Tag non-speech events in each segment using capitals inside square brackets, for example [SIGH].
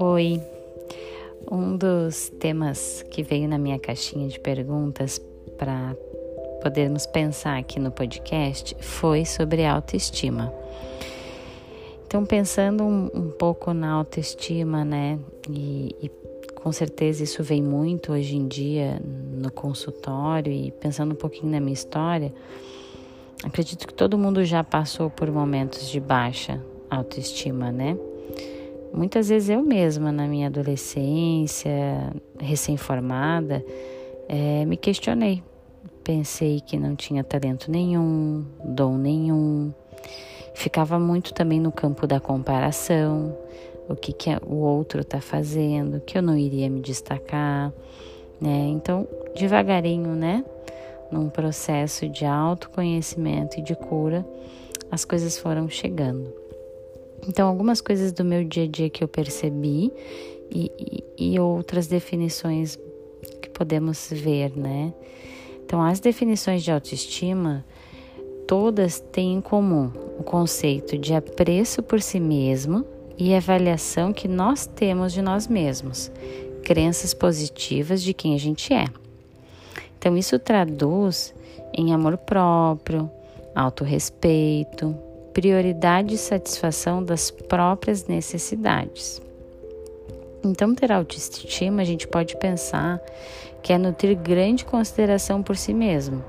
Oi. Um dos temas que veio na minha caixinha de perguntas para podermos pensar aqui no podcast foi sobre autoestima. Então, pensando um, um pouco na autoestima, né, e, e com certeza isso vem muito hoje em dia no consultório e pensando um pouquinho na minha história, acredito que todo mundo já passou por momentos de baixa autoestima, né? Muitas vezes eu mesma, na minha adolescência, recém-formada, é, me questionei. Pensei que não tinha talento nenhum, dom nenhum. Ficava muito também no campo da comparação, o que, que o outro está fazendo, que eu não iria me destacar, né? Então, devagarinho, né? Num processo de autoconhecimento e de cura, as coisas foram chegando. Então, algumas coisas do meu dia a dia que eu percebi e, e, e outras definições que podemos ver, né? Então, as definições de autoestima, todas têm em comum o conceito de apreço por si mesmo e avaliação que nós temos de nós mesmos, crenças positivas de quem a gente é. Então, isso traduz em amor próprio, autorrespeito, prioridade e satisfação das próprias necessidades. Então, ter autoestima, a gente pode pensar que é nutrir grande consideração por si mesmo.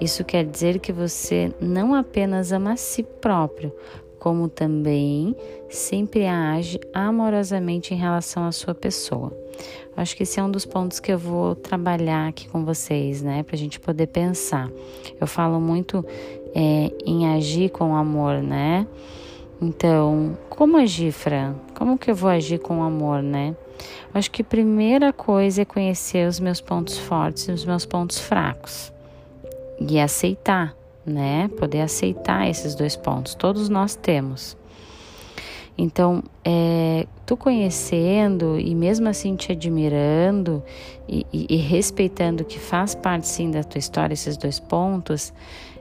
Isso quer dizer que você não apenas ama a si próprio, como também sempre age amorosamente em relação à sua pessoa. Acho que esse é um dos pontos que eu vou trabalhar aqui com vocês, né, para a gente poder pensar. Eu falo muito é, em agir com amor, né? Então, como agir, Fran? Como que eu vou agir com amor, né? Acho que a primeira coisa é conhecer os meus pontos fortes e os meus pontos fracos e aceitar, né? Poder aceitar esses dois pontos. Todos nós temos. Então, é, tu conhecendo e mesmo assim te admirando e, e, e respeitando que faz parte sim da tua história esses dois pontos,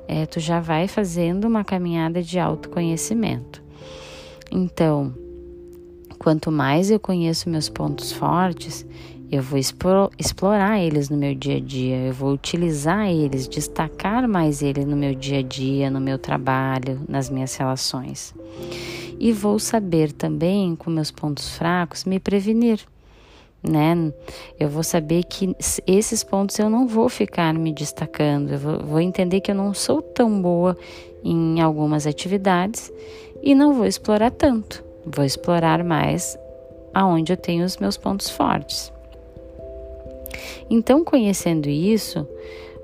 é, tu já vai fazendo uma caminhada de autoconhecimento. Então, quanto mais eu conheço meus pontos fortes, eu vou explorar eles no meu dia a dia, eu vou utilizar eles, destacar mais eles no meu dia a dia, no meu trabalho, nas minhas relações. E vou saber também, com meus pontos fracos, me prevenir né? Eu vou saber que esses pontos eu não vou ficar me destacando, eu vou, entender que eu não sou tão boa em algumas atividades e não vou explorar tanto, vou explorar mais aonde eu tenho os meus pontos fortes. Então, conhecendo isso,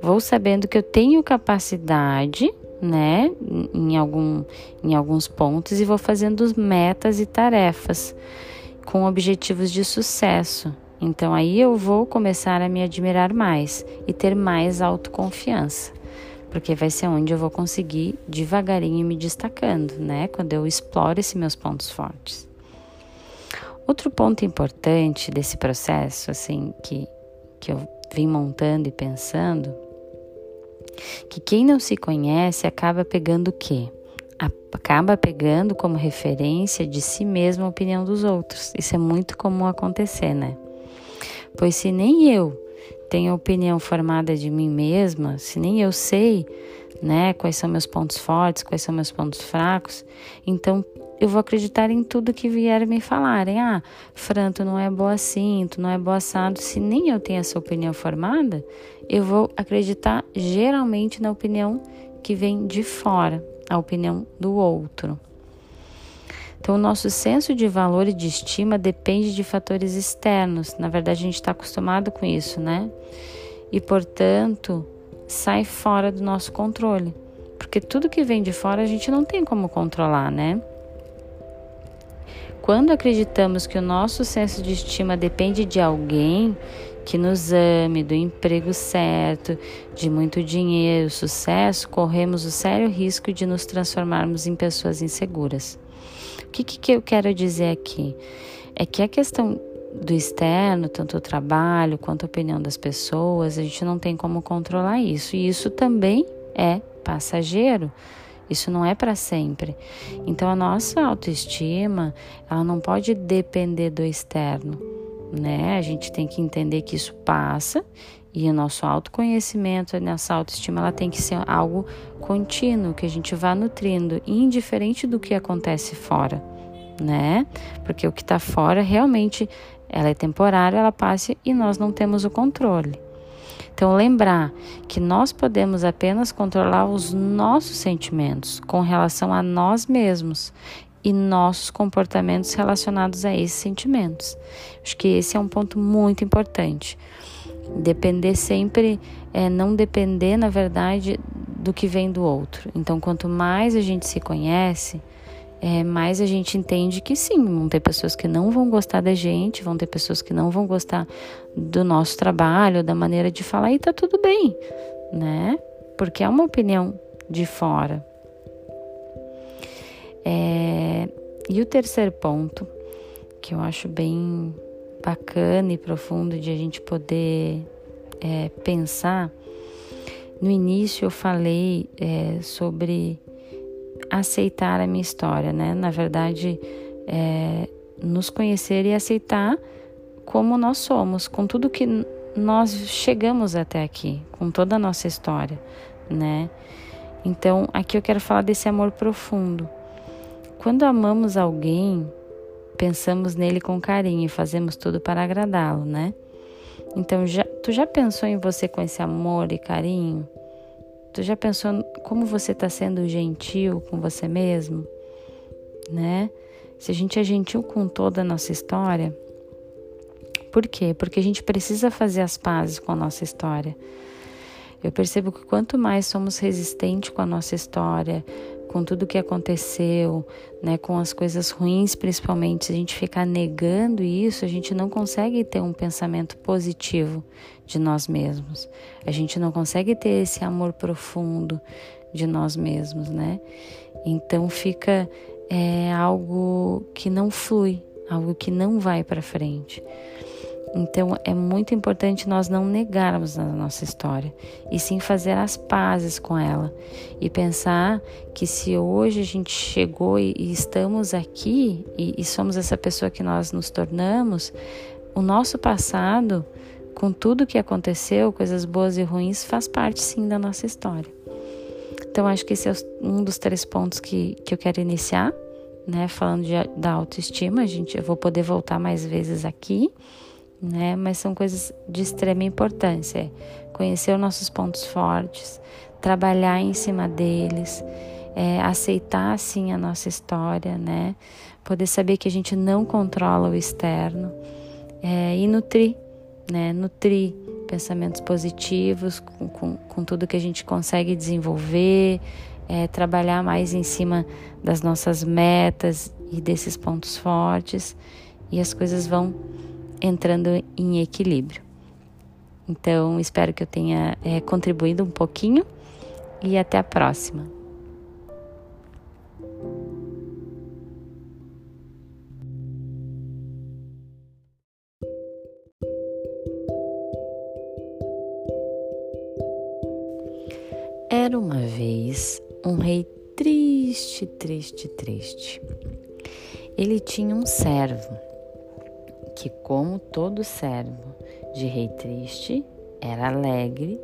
vou sabendo que eu tenho capacidade, né, em, algum, em alguns pontos e vou fazendo metas e tarefas com objetivos de sucesso. Então aí eu vou começar a me admirar mais e ter mais autoconfiança, porque vai ser onde eu vou conseguir devagarinho me destacando, né? Quando eu exploro esses meus pontos fortes. Outro ponto importante desse processo, assim, que, que eu vim montando e pensando, que quem não se conhece acaba pegando o quê? Acaba pegando como referência de si mesmo a opinião dos outros. Isso é muito comum acontecer, né? Pois se nem eu tenho opinião formada de mim mesma, se nem eu sei, né, quais são meus pontos fortes, quais são meus pontos fracos, então eu vou acreditar em tudo que vierem me falarem. Ah, Fran, tu não é boa assim, tu não é boa assado. Se nem eu tenho essa opinião formada, eu vou acreditar geralmente na opinião que vem de fora, a opinião do outro. Então, o nosso senso de valor e de estima depende de fatores externos. Na verdade, a gente está acostumado com isso, né? E, portanto, sai fora do nosso controle. Porque tudo que vem de fora a gente não tem como controlar, né? Quando acreditamos que o nosso senso de estima depende de alguém que nos ame, do emprego certo, de muito dinheiro, sucesso, corremos o sério risco de nos transformarmos em pessoas inseguras. O que, que eu quero dizer aqui? É que a questão do externo, tanto o trabalho quanto a opinião das pessoas, a gente não tem como controlar isso. E isso também é passageiro. Isso não é para sempre. Então a nossa autoestima, ela não pode depender do externo, né? A gente tem que entender que isso passa e o nosso autoconhecimento, a nossa autoestima, ela tem que ser algo contínuo, que a gente vá nutrindo, indiferente do que acontece fora, né? Porque o que está fora realmente ela é temporária, ela passa e nós não temos o controle. Então, lembrar que nós podemos apenas controlar os nossos sentimentos com relação a nós mesmos e nossos comportamentos relacionados a esses sentimentos. Acho que esse é um ponto muito importante. Depender sempre, é, não depender, na verdade, do que vem do outro. Então, quanto mais a gente se conhece, é, mais a gente entende que sim, vão ter pessoas que não vão gostar da gente, vão ter pessoas que não vão gostar do nosso trabalho, da maneira de falar, e tá tudo bem, né? Porque é uma opinião de fora. É, e o terceiro ponto, que eu acho bem bacana e profundo de a gente poder é, pensar, no início eu falei é, sobre aceitar a minha história, né? Na verdade, é, nos conhecer e aceitar como nós somos, com tudo que nós chegamos até aqui, com toda a nossa história, né? Então, aqui eu quero falar desse amor profundo. Quando amamos alguém, pensamos nele com carinho e fazemos tudo para agradá-lo, né? Então, já, tu já pensou em você com esse amor e carinho? Tu já pensou como você está sendo gentil com você mesmo? Né? Se a gente é gentil com toda a nossa história, por quê? Porque a gente precisa fazer as pazes com a nossa história. Eu percebo que quanto mais somos resistentes com a nossa história, com tudo que aconteceu, né, com as coisas ruins principalmente, se a gente ficar negando isso, a gente não consegue ter um pensamento positivo de nós mesmos. A gente não consegue ter esse amor profundo de nós mesmos, né? Então fica é, algo que não flui, algo que não vai para frente. Então é muito importante nós não negarmos a nossa história e sim fazer as pazes com ela e pensar que se hoje a gente chegou e, e estamos aqui e, e somos essa pessoa que nós nos tornamos, o nosso passado, com tudo que aconteceu, coisas boas e ruins, faz parte sim da nossa história. Então acho que esse é um dos três pontos que, que eu quero iniciar, né? Falando de, da autoestima, a gente, eu vou poder voltar mais vezes aqui né? Mas são coisas de extrema importância. Conhecer os nossos pontos fortes, trabalhar em cima deles, é, aceitar assim a nossa história, né? Poder saber que a gente não controla o externo é, e nutrir, né? Nutrir pensamentos positivos com, com, com tudo que a gente consegue desenvolver, é, trabalhar mais em cima das nossas metas e desses pontos fortes e as coisas vão entrando em equilíbrio. Então, espero que eu tenha é, contribuído um pouquinho e até a próxima. Era uma vez um rei triste, triste, triste. Ele tinha um servo que, como todo servo de rei triste, era alegre,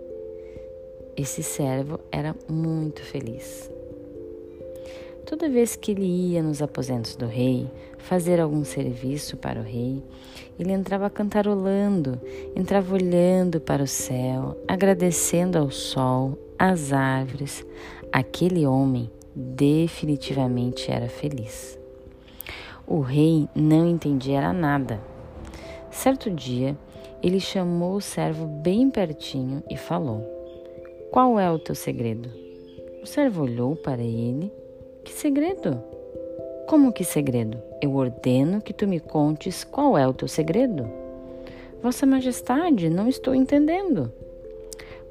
esse servo era muito feliz. Toda vez que ele ia nos aposentos do rei fazer algum serviço para o rei, ele entrava cantarolando, entrava olhando para o céu, agradecendo ao sol, às árvores. Aquele homem definitivamente era feliz. O rei não entendia nada Certo dia, ele chamou o servo bem pertinho e falou: Qual é o teu segredo? O servo olhou para ele: Que segredo? Como que segredo? Eu ordeno que tu me contes qual é o teu segredo. Vossa Majestade, não estou entendendo.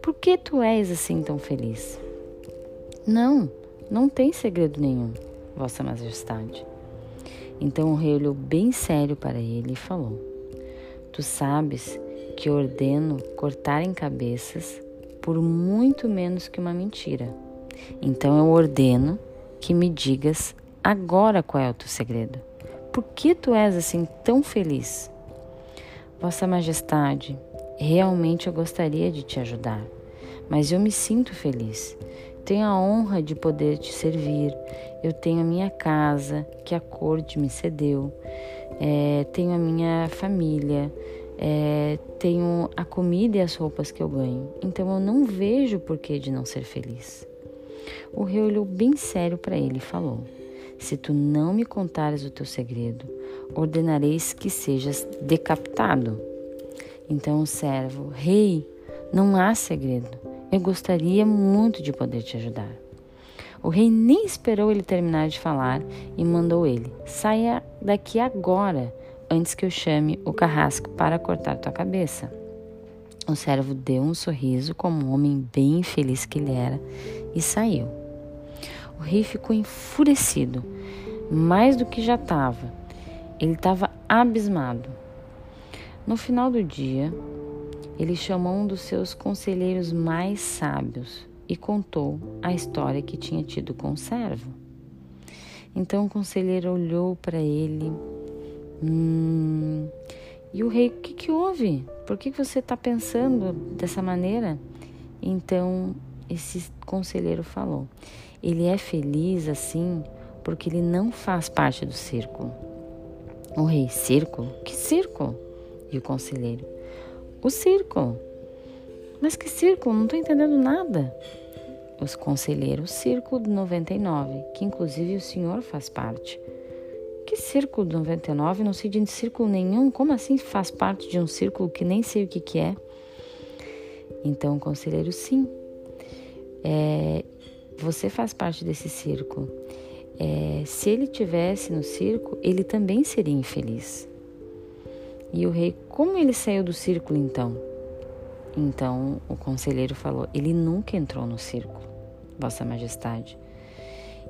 Por que tu és assim tão feliz? Não, não tem segredo nenhum, Vossa Majestade. Então o rei olhou bem sério para ele e falou: Tu sabes que ordeno cortar em cabeças por muito menos que uma mentira. Então eu ordeno que me digas agora qual é o teu segredo. Por que tu és assim tão feliz? Vossa Majestade, realmente eu gostaria de te ajudar, mas eu me sinto feliz. Tenho a honra de poder te servir. Eu tenho a minha casa que a corte me cedeu. É, tenho a minha família. É, tenho a comida e as roupas que eu ganho. Então eu não vejo porquê de não ser feliz. O rei olhou bem sério para ele e falou: Se tu não me contares o teu segredo, ordenareis que sejas decapitado. Então o servo: Rei, não há segredo. Eu gostaria muito de poder te ajudar. O rei nem esperou ele terminar de falar e mandou ele: Saia daqui agora, antes que eu chame o carrasco para cortar tua cabeça. O servo deu um sorriso, como um homem bem feliz que ele era, e saiu. O rei ficou enfurecido, mais do que já estava. Ele estava abismado. No final do dia, ele chamou um dos seus conselheiros mais sábios e contou a história que tinha tido com o servo. Então o conselheiro olhou para ele. Hum, e o rei, o que, que houve? Por que, que você está pensando dessa maneira? Então esse conselheiro falou: ele é feliz assim porque ele não faz parte do círculo. O rei, círculo? Que círculo? E o conselheiro: o círculo. Mas que círculo? Não estou entendendo nada. Os conselheiros, círculo do 99, que inclusive o senhor faz parte. Que círculo do 99? Não sei de círculo nenhum. Como assim faz parte de um círculo que nem sei o que, que é? Então, o conselheiro, sim. É, você faz parte desse círculo. É, se ele tivesse no círculo, ele também seria infeliz. E o rei, como ele saiu do círculo então? Então o conselheiro falou: Ele nunca entrou no círculo, Vossa Majestade.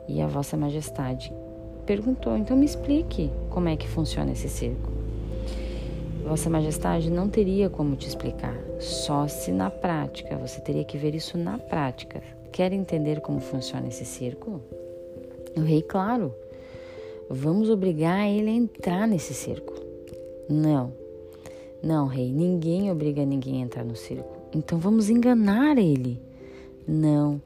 E a Vossa Majestade perguntou: Então me explique como é que funciona esse círculo. Vossa Majestade não teria como te explicar, só se na prática, você teria que ver isso na prática. Quer entender como funciona esse círculo? O rei, claro, vamos obrigar ele a entrar nesse círculo. Não, não, rei, ninguém obriga ninguém a entrar no círculo. Então vamos enganar ele. Não,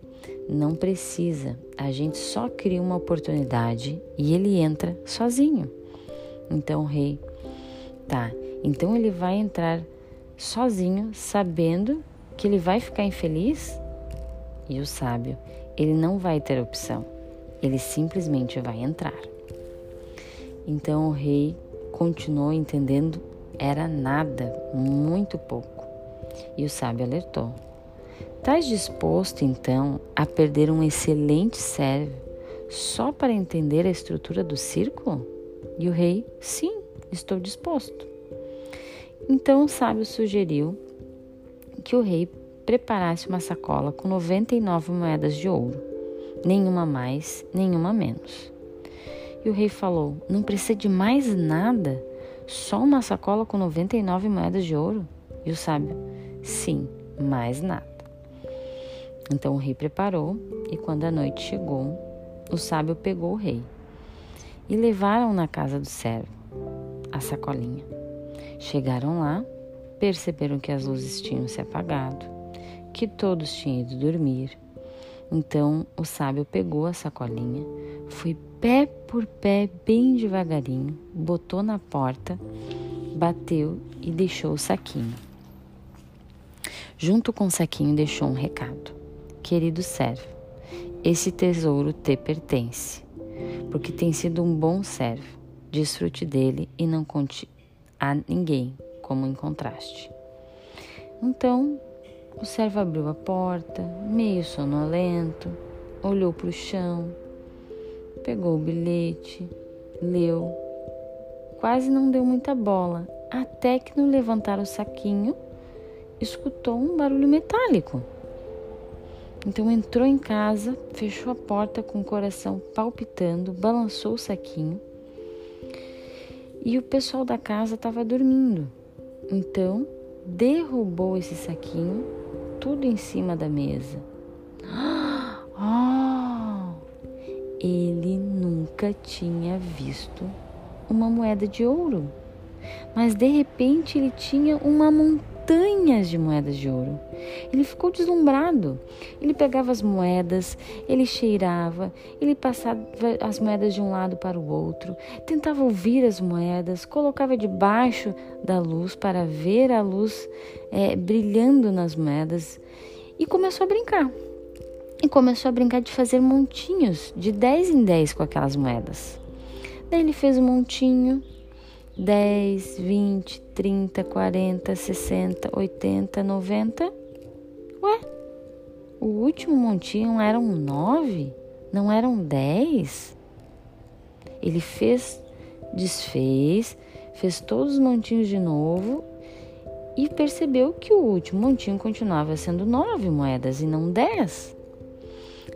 não precisa. A gente só cria uma oportunidade e ele entra sozinho. Então, rei, tá. Então ele vai entrar sozinho, sabendo que ele vai ficar infeliz? E o sábio, ele não vai ter opção. Ele simplesmente vai entrar. Então o rei continuou entendendo era nada, muito pouco. E o sábio alertou: Estás disposto, então, a perder um excelente servo só para entender a estrutura do círculo? E o rei: Sim, estou disposto. Então o sábio sugeriu que o rei preparasse uma sacola com 99 moedas de ouro, nenhuma mais, nenhuma menos. E o rei falou: Não precisa de mais nada só uma sacola com 99 moedas de ouro? E o sábio: Sim, mais nada. Então o rei preparou, e quando a noite chegou, o sábio pegou o rei e levaram na casa do servo a sacolinha. Chegaram lá, perceberam que as luzes tinham se apagado, que todos tinham ido dormir. Então o sábio pegou a sacolinha, foi pé por pé, bem devagarinho, botou na porta, bateu e deixou o saquinho. Junto com o saquinho deixou um recado: Querido servo, esse tesouro te pertence, porque tem sido um bom servo. Desfrute dele e não conte a ninguém como encontraste. Então, o servo abriu a porta, meio sonolento, olhou para o chão, pegou o bilhete, leu. Quase não deu muita bola, até que no levantar o saquinho, escutou um barulho metálico. Então entrou em casa, fechou a porta com o coração palpitando, balançou o saquinho. E o pessoal da casa estava dormindo. Então derrubou esse saquinho tudo em cima da mesa. [GASPS] ele nunca tinha visto uma moeda de ouro. Mas de repente ele tinha uma montanha de moedas de ouro. Ele ficou deslumbrado. Ele pegava as moedas, ele cheirava, ele passava as moedas de um lado para o outro, tentava ouvir as moedas, colocava debaixo da luz para ver a luz é, brilhando nas moedas e começou a brincar. E começou a brincar de fazer montinhos de 10 em 10 com aquelas moedas. Daí ele fez um montinho 10, 20, 30, 40, 60, 80, 90. Ué, o último montinho eram 9, não eram 10? Ele fez, desfez, fez todos os montinhos de novo e percebeu que o último montinho continuava sendo 9 moedas e não 10.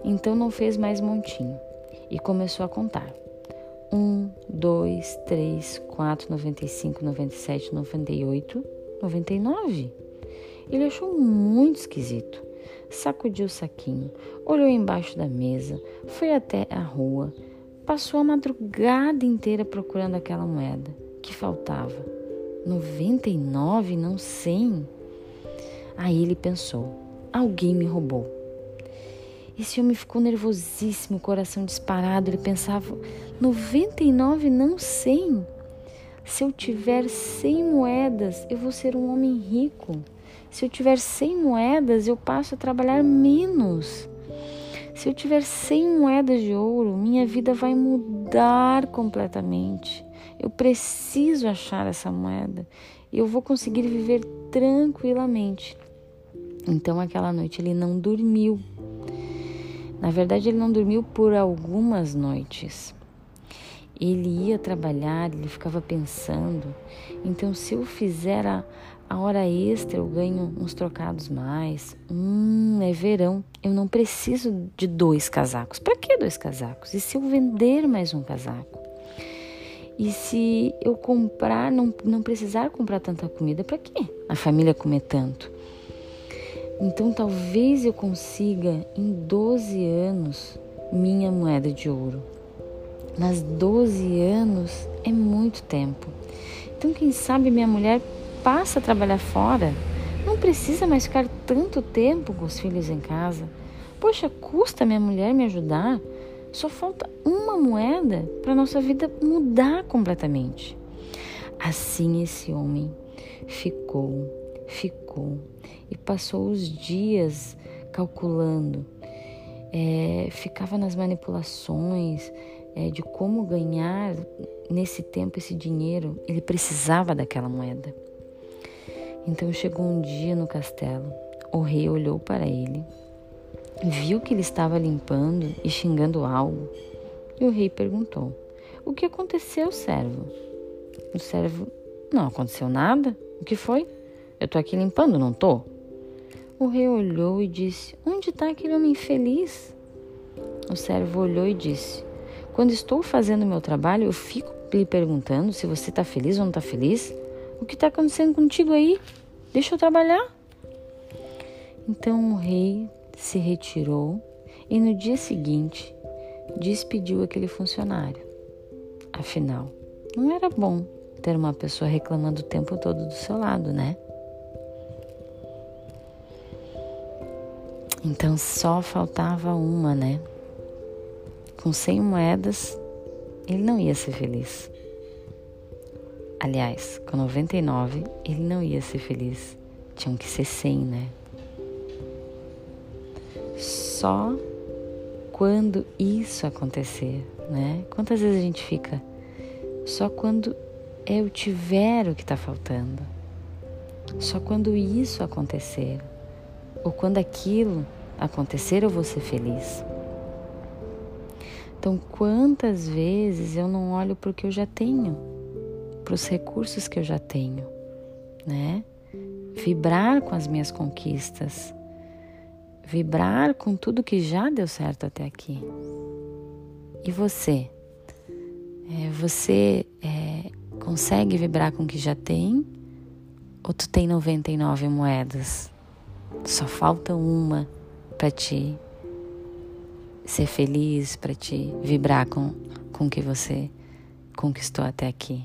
Então não fez mais montinho e começou a contar. 1, 2, 3, 4, 95, 97, 98, 99. Ele achou muito esquisito. Sacudiu o saquinho, olhou embaixo da mesa, foi até a rua, passou a madrugada inteira procurando aquela moeda que faltava. 99, não 100. Aí ele pensou: alguém me roubou. Esse homem ficou nervosíssimo, coração disparado. Ele pensava: 99, não 100. Se eu tiver 100 moedas, eu vou ser um homem rico. Se eu tiver 100 moedas, eu passo a trabalhar menos. Se eu tiver 100 moedas de ouro, minha vida vai mudar completamente. Eu preciso achar essa moeda. Eu vou conseguir viver tranquilamente. Então, aquela noite ele não dormiu. Na verdade, ele não dormiu por algumas noites. Ele ia trabalhar, ele ficava pensando. Então, se eu fizer a, a hora extra, eu ganho uns trocados mais. Hum, é verão. Eu não preciso de dois casacos. Para que dois casacos? E se eu vender mais um casaco? E se eu comprar, não, não precisar comprar tanta comida, para quê? A família comer tanto. Então talvez eu consiga em 12 anos minha moeda de ouro. Mas 12 anos é muito tempo. Então quem sabe minha mulher passa a trabalhar fora, não precisa mais ficar tanto tempo com os filhos em casa. Poxa, custa minha mulher me ajudar? Só falta uma moeda para nossa vida mudar completamente. Assim esse homem ficou, ficou e passou os dias calculando. É, ficava nas manipulações é, de como ganhar nesse tempo esse dinheiro. Ele precisava daquela moeda. Então chegou um dia no castelo. O rei olhou para ele, viu que ele estava limpando e xingando algo. E o rei perguntou: O que aconteceu, servo? O servo: Não aconteceu nada. O que foi? Eu tô aqui limpando, não tô? O rei olhou e disse: Onde está aquele homem feliz? O servo olhou e disse: Quando estou fazendo meu trabalho, eu fico lhe perguntando se você está feliz ou não está feliz. O que está acontecendo contigo aí? Deixa eu trabalhar. Então o rei se retirou e no dia seguinte despediu aquele funcionário. Afinal, não era bom ter uma pessoa reclamando o tempo todo do seu lado, né? Então só faltava uma, né? Com 100 moedas, ele não ia ser feliz. Aliás, com 99, ele não ia ser feliz. Tinham que ser 100, né? Só quando isso acontecer, né? Quantas vezes a gente fica só quando eu tiver o que está faltando? Só quando isso acontecer, ou quando aquilo acontecer, eu vou ser feliz. Então, quantas vezes eu não olho para o que eu já tenho, para os recursos que eu já tenho, né? Vibrar com as minhas conquistas, vibrar com tudo que já deu certo até aqui. E você? É, você é, consegue vibrar com o que já tem? Ou tu tem 99 moedas? Só falta uma para te ser feliz, para te vibrar com, com o que você conquistou até aqui.